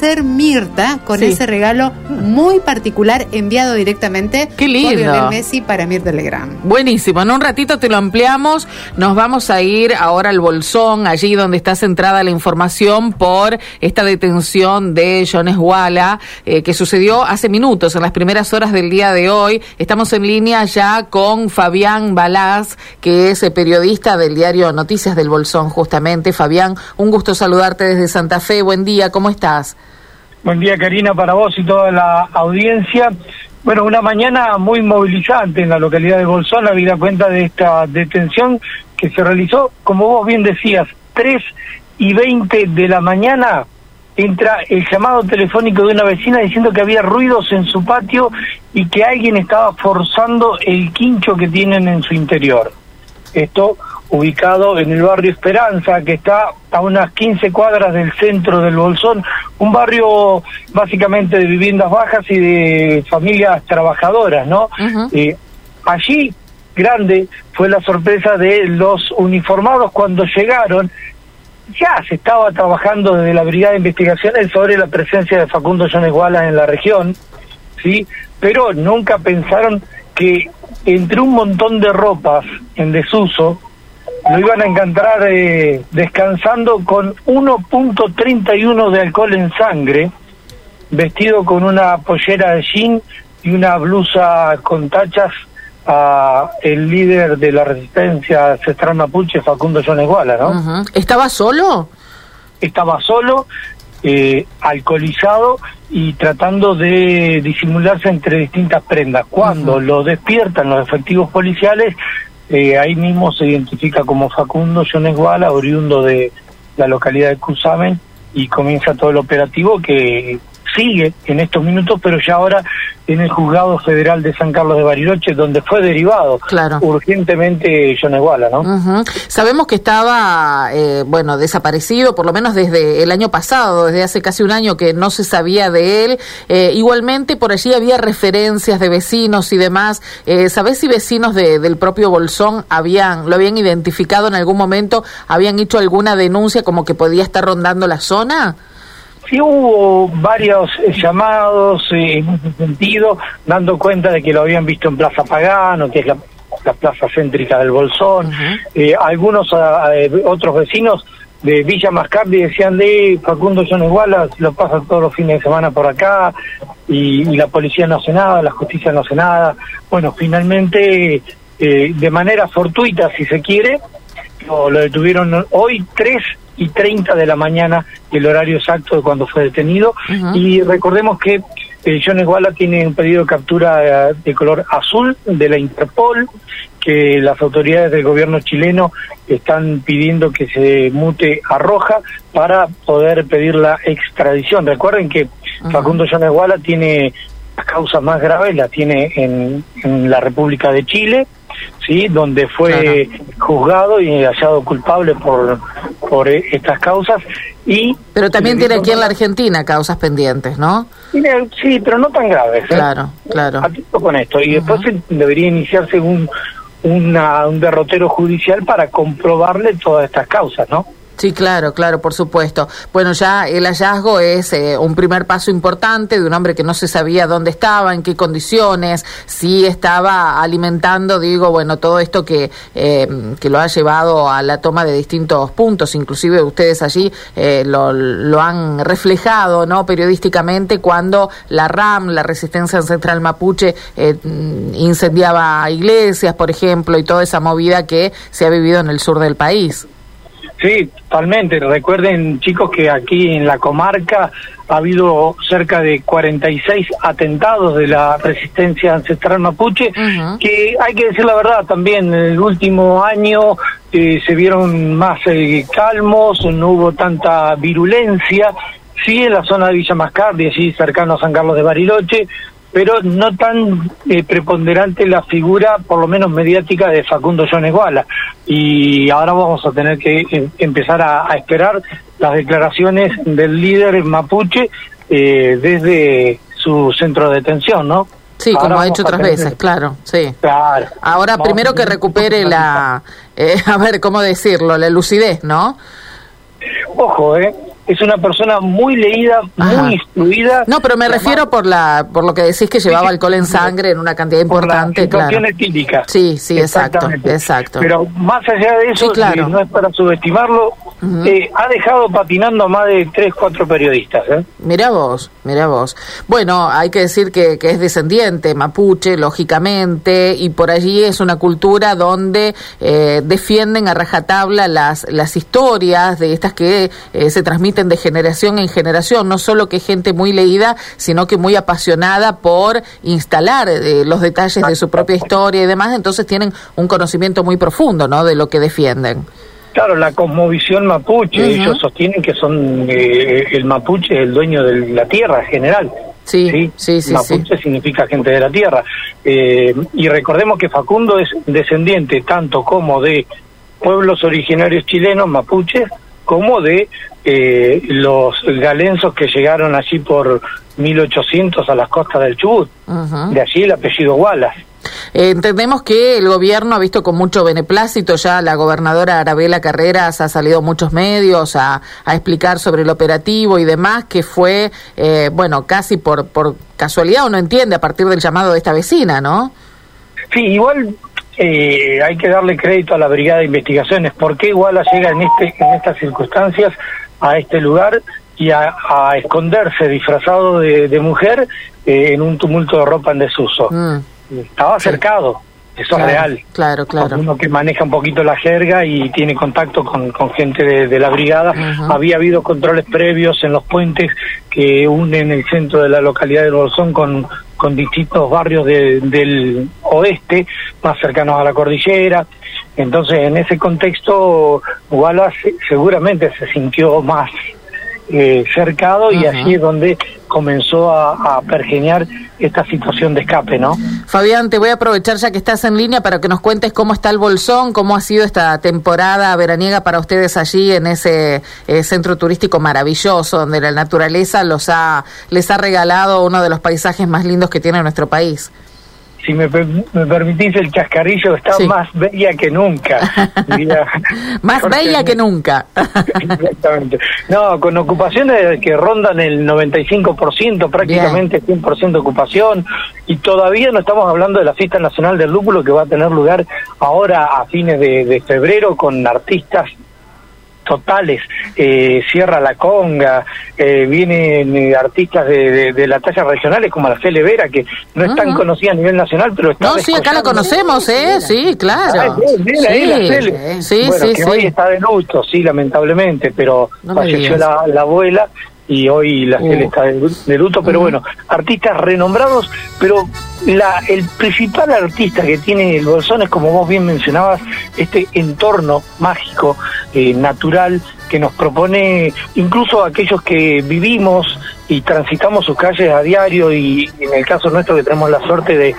ser Mirta con ese regalo muy particular enviado directamente Qué lindo. por Lionel Messi para Mirta Legrand. Buenísimo, en un ratito te lo ampliamos. Nos vamos a ir ahora al Bolsón, allí donde está centrada la información por esta detención de Jones Walla, eh, que sucedió hace minutos, en las primeras horas del día de hoy. Estamos en línea ya con Fabián Balaz, que es eh, periodista del diario Noticias del Bolsón, justamente. Fabián, un gusto saludarte desde Santa Fe. Buen día, ¿cómo estás? Buen día, Karina, para vos y toda la audiencia. Bueno, una mañana muy movilizante en la localidad de Bolsón, habida cuenta de esta detención que se realizó, como vos bien decías, 3 y 20 de la mañana entra el llamado telefónico de una vecina diciendo que había ruidos en su patio y que alguien estaba forzando el quincho que tienen en su interior. Esto ubicado en el barrio Esperanza, que está a unas 15 cuadras del centro del Bolsón, un barrio básicamente de viviendas bajas y de familias trabajadoras, ¿no? Eh, allí, grande, fue la sorpresa de los uniformados cuando llegaron. Ya se estaba trabajando desde la Brigada de Investigaciones sobre la presencia de Facundo Jones Wallace en la región, ¿sí? Pero nunca pensaron que entre un montón de ropas en desuso, lo iban a encontrar eh, descansando con 1.31 de alcohol en sangre, vestido con una pollera de jean y una blusa con tachas a el líder de la resistencia ancestral mapuche, Facundo Jones Wallace, ¿no? ¿Estaba solo? Estaba solo, eh, alcoholizado y tratando de disimularse entre distintas prendas. Cuando lo despiertan los efectivos policiales, eh, ahí mismo se identifica como Facundo Jones Guala, oriundo de la localidad de Cusamen, y comienza todo el operativo que sigue en estos minutos, pero ya ahora en el juzgado federal de San Carlos de Bariloche, donde fue derivado Claro. urgentemente Jones Guala, ¿no? Ujú. Sabemos que estaba, eh, bueno, desaparecido, por lo menos desde el año pasado, desde hace casi un año que no se sabía de él. Eh, igualmente, por allí había referencias de vecinos y demás. Eh, ¿Sabés si vecinos de- del propio Bolsón habían, lo habían identificado en algún momento, habían hecho alguna denuncia como que podía estar rondando la zona? Sí hubo varios eh, llamados eh, en ese sentido, dando cuenta de que lo habían visto en Plaza Pagano, que es la, la plaza céntrica del Bolsón. Eh, algunos ah, eh, otros vecinos de Villa Mascardi decían de Facundo Jones Wallace, lo pasa todos los fines de semana por acá, y, y la policía no hace nada, la justicia no hace nada. Bueno, finalmente, eh, de manera fortuita, si se quiere, lo, lo detuvieron hoy, 3 y 30 de la mañana, el horario exacto de cuando fue detenido. Y recordemos que eh, Jones Walla tiene un pedido de captura eh, de color azul de la Interpol, que las autoridades del gobierno chileno están pidiendo que se mute a roja para poder pedir la extradición. Recuerden que Facundo Jones Walla tiene las causas más graves, las tiene en, en la República de Chile, sí, donde fue juzgado y hallado culpable por por eh, estas causas y Pero también tiene aquí en la Argentina causas pendientes, ¿no? Sí, pero no tan graves. ¿eh? Claro, claro. Atento con esto y después debería iniciarse un una- un derrotero judicial para comprobarle todas estas causas, ¿no? Sí, claro, claro, por supuesto. Bueno, ya el hallazgo es eh, un primer paso importante de un hombre que no se sabía dónde estaba, en qué condiciones, si estaba alimentando, digo, bueno, todo esto que, eh, que lo ha llevado a la toma de distintos puntos, inclusive ustedes allí eh, lo, lo han reflejado, ¿no? Periodísticamente cuando la RAM, la Resistencia Ancestral Mapuche, eh, incendiaba iglesias, por ejemplo, y toda esa movida que se ha vivido en el sur del país. Sí, totalmente. Recuerden, chicos, que aquí en la comarca ha habido cerca de 46 atentados de la resistencia ancestral mapuche, que hay que decir la verdad también, en el último año eh, se vieron más eh, calmos, no hubo tanta virulencia, sí en la zona de Villa Mascardi, allí cercano a San Carlos de Bariloche, pero no tan eh, preponderante la figura, por lo menos mediática, de Facundo Jones Guala. Y ahora vamos a tener que eh, empezar a, a esperar las declaraciones del líder mapuche eh, desde su centro de detención, ¿no? Sí, Ahora como ha hecho otras tener- veces, claro, sí. Claro. Ahora, Vamos primero que recupere la, eh, a ver, ¿cómo decirlo? La lucidez, ¿no? Ojo, ¿eh? Es una persona muy leída, muy instruida. No, pero me refiero por la por lo que decís que llevaba alcohol en sangre en una cantidad importante, por la claro. Sí, sí, exacto, exacto. Pero más allá de eso, claro. no es para subestimarlo, eh, ha dejado patinando a más de tres, cuatro periodistas. ¿eh? Mira vos, mira vos. Bueno, hay que decir que, que, es descendiente mapuche, lógicamente, y por allí es una cultura donde eh, defienden a rajatabla las, las historias de estas que eh, se transmiten de generación en generación, no solo que gente muy leída, sino que muy apasionada por instalar eh, los detalles de su propia historia y demás, entonces tienen un conocimiento muy profundo ¿no? de lo que defienden. Claro, la cosmovisión mapuche, ellos sostienen que son eh, el mapuche es el dueño de la tierra en general. Sí, sí, sí. mapuche significa gente de la tierra. Eh, y recordemos que Facundo es descendiente tanto como de pueblos originarios chilenos, mapuches, como de eh, los galenzos que llegaron allí por 1800 a las costas del Chubut. De allí el apellido Wallace. Eh, entendemos que el gobierno ha visto con mucho beneplácito, ya la gobernadora Arabela Carreras ha salido a muchos medios a, explicar sobre el operativo y demás, que fue, eh, bueno, casi por, por casualidad uno entiende a partir del llamado de esta vecina, ¿no? Sí, igual eh, hay que darle crédito a la Brigada de Investigaciones. ¿Por qué Iguala llega en, este, en estas circunstancias a este lugar y a, esconderse disfrazado de, mujer en un tumulto de ropa en desuso? Mm estaba cercado, eso es real. Claro, claro. Uno que maneja un poquito la jerga y tiene contacto con, con gente de, la brigada. Había habido controles previos en los puentes que unen el centro de la localidad de Bolsón con, con distintos barrios del oeste, más cercanos a la cordillera. Entonces, en ese contexto, Wallace seguramente se sintió más eh, cercado y allí es donde comenzó a, a, pergeñar esta situación de escape, ¿no? Fabián, te voy a aprovechar ya que estás en línea para que nos cuentes cómo está el Bolsón, cómo ha sido esta temporada veraniega para ustedes allí en ese eh, centro turístico maravilloso donde la naturaleza los ha les ha regalado uno de los paisajes más lindos que tiene nuestro país si me, permitís el chascarrillo, está más bella que nunca. más bella que nunca. Exactamente. No, con ocupaciones que rondan el 95%, prácticamente 100% de ocupación, y todavía no estamos hablando de la fiesta nacional del lúpulo que va a tener lugar ahora a fines de febrero con artistas totales, eh, Sierra La Conga, eh, vienen eh, artistas de, de, la talla regionales como la Cele Vera, que no es tan conocida a nivel nacional, pero está... No, sí, acá la conocemos, ¿eh? Sí, claro. sí, sí, bueno, que hoy está de luto, sí, lamentablemente, pero falleció la, la abuela y hoy la uh. está de, luto, pero bueno, artistas renombrados, pero la, el principal artista que tiene el Bolsón es, como vos bien mencionabas, este entorno mágico, eh, natural, que nos propone incluso aquellos que vivimos y transitamos sus calles a diario y en el caso nuestro que tenemos la suerte de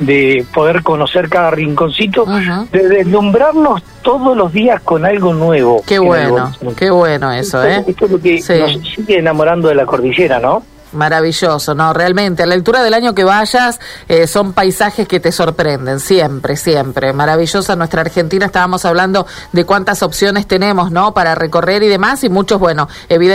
de poder conocer cada rinconcito, de deslumbrarnos todos los días con algo nuevo. Qué bueno, qué bueno eso, ¿eh? Esto es lo que nos sigue enamorando de la cordillera, ¿no? Maravilloso, no, realmente. A la altura del año que vayas, eh, son paisajes que te sorprenden, siempre, siempre. Maravillosa nuestra Argentina. Estábamos hablando de cuántas opciones tenemos, ¿no? Para recorrer y demás, y muchos, bueno, evidentemente.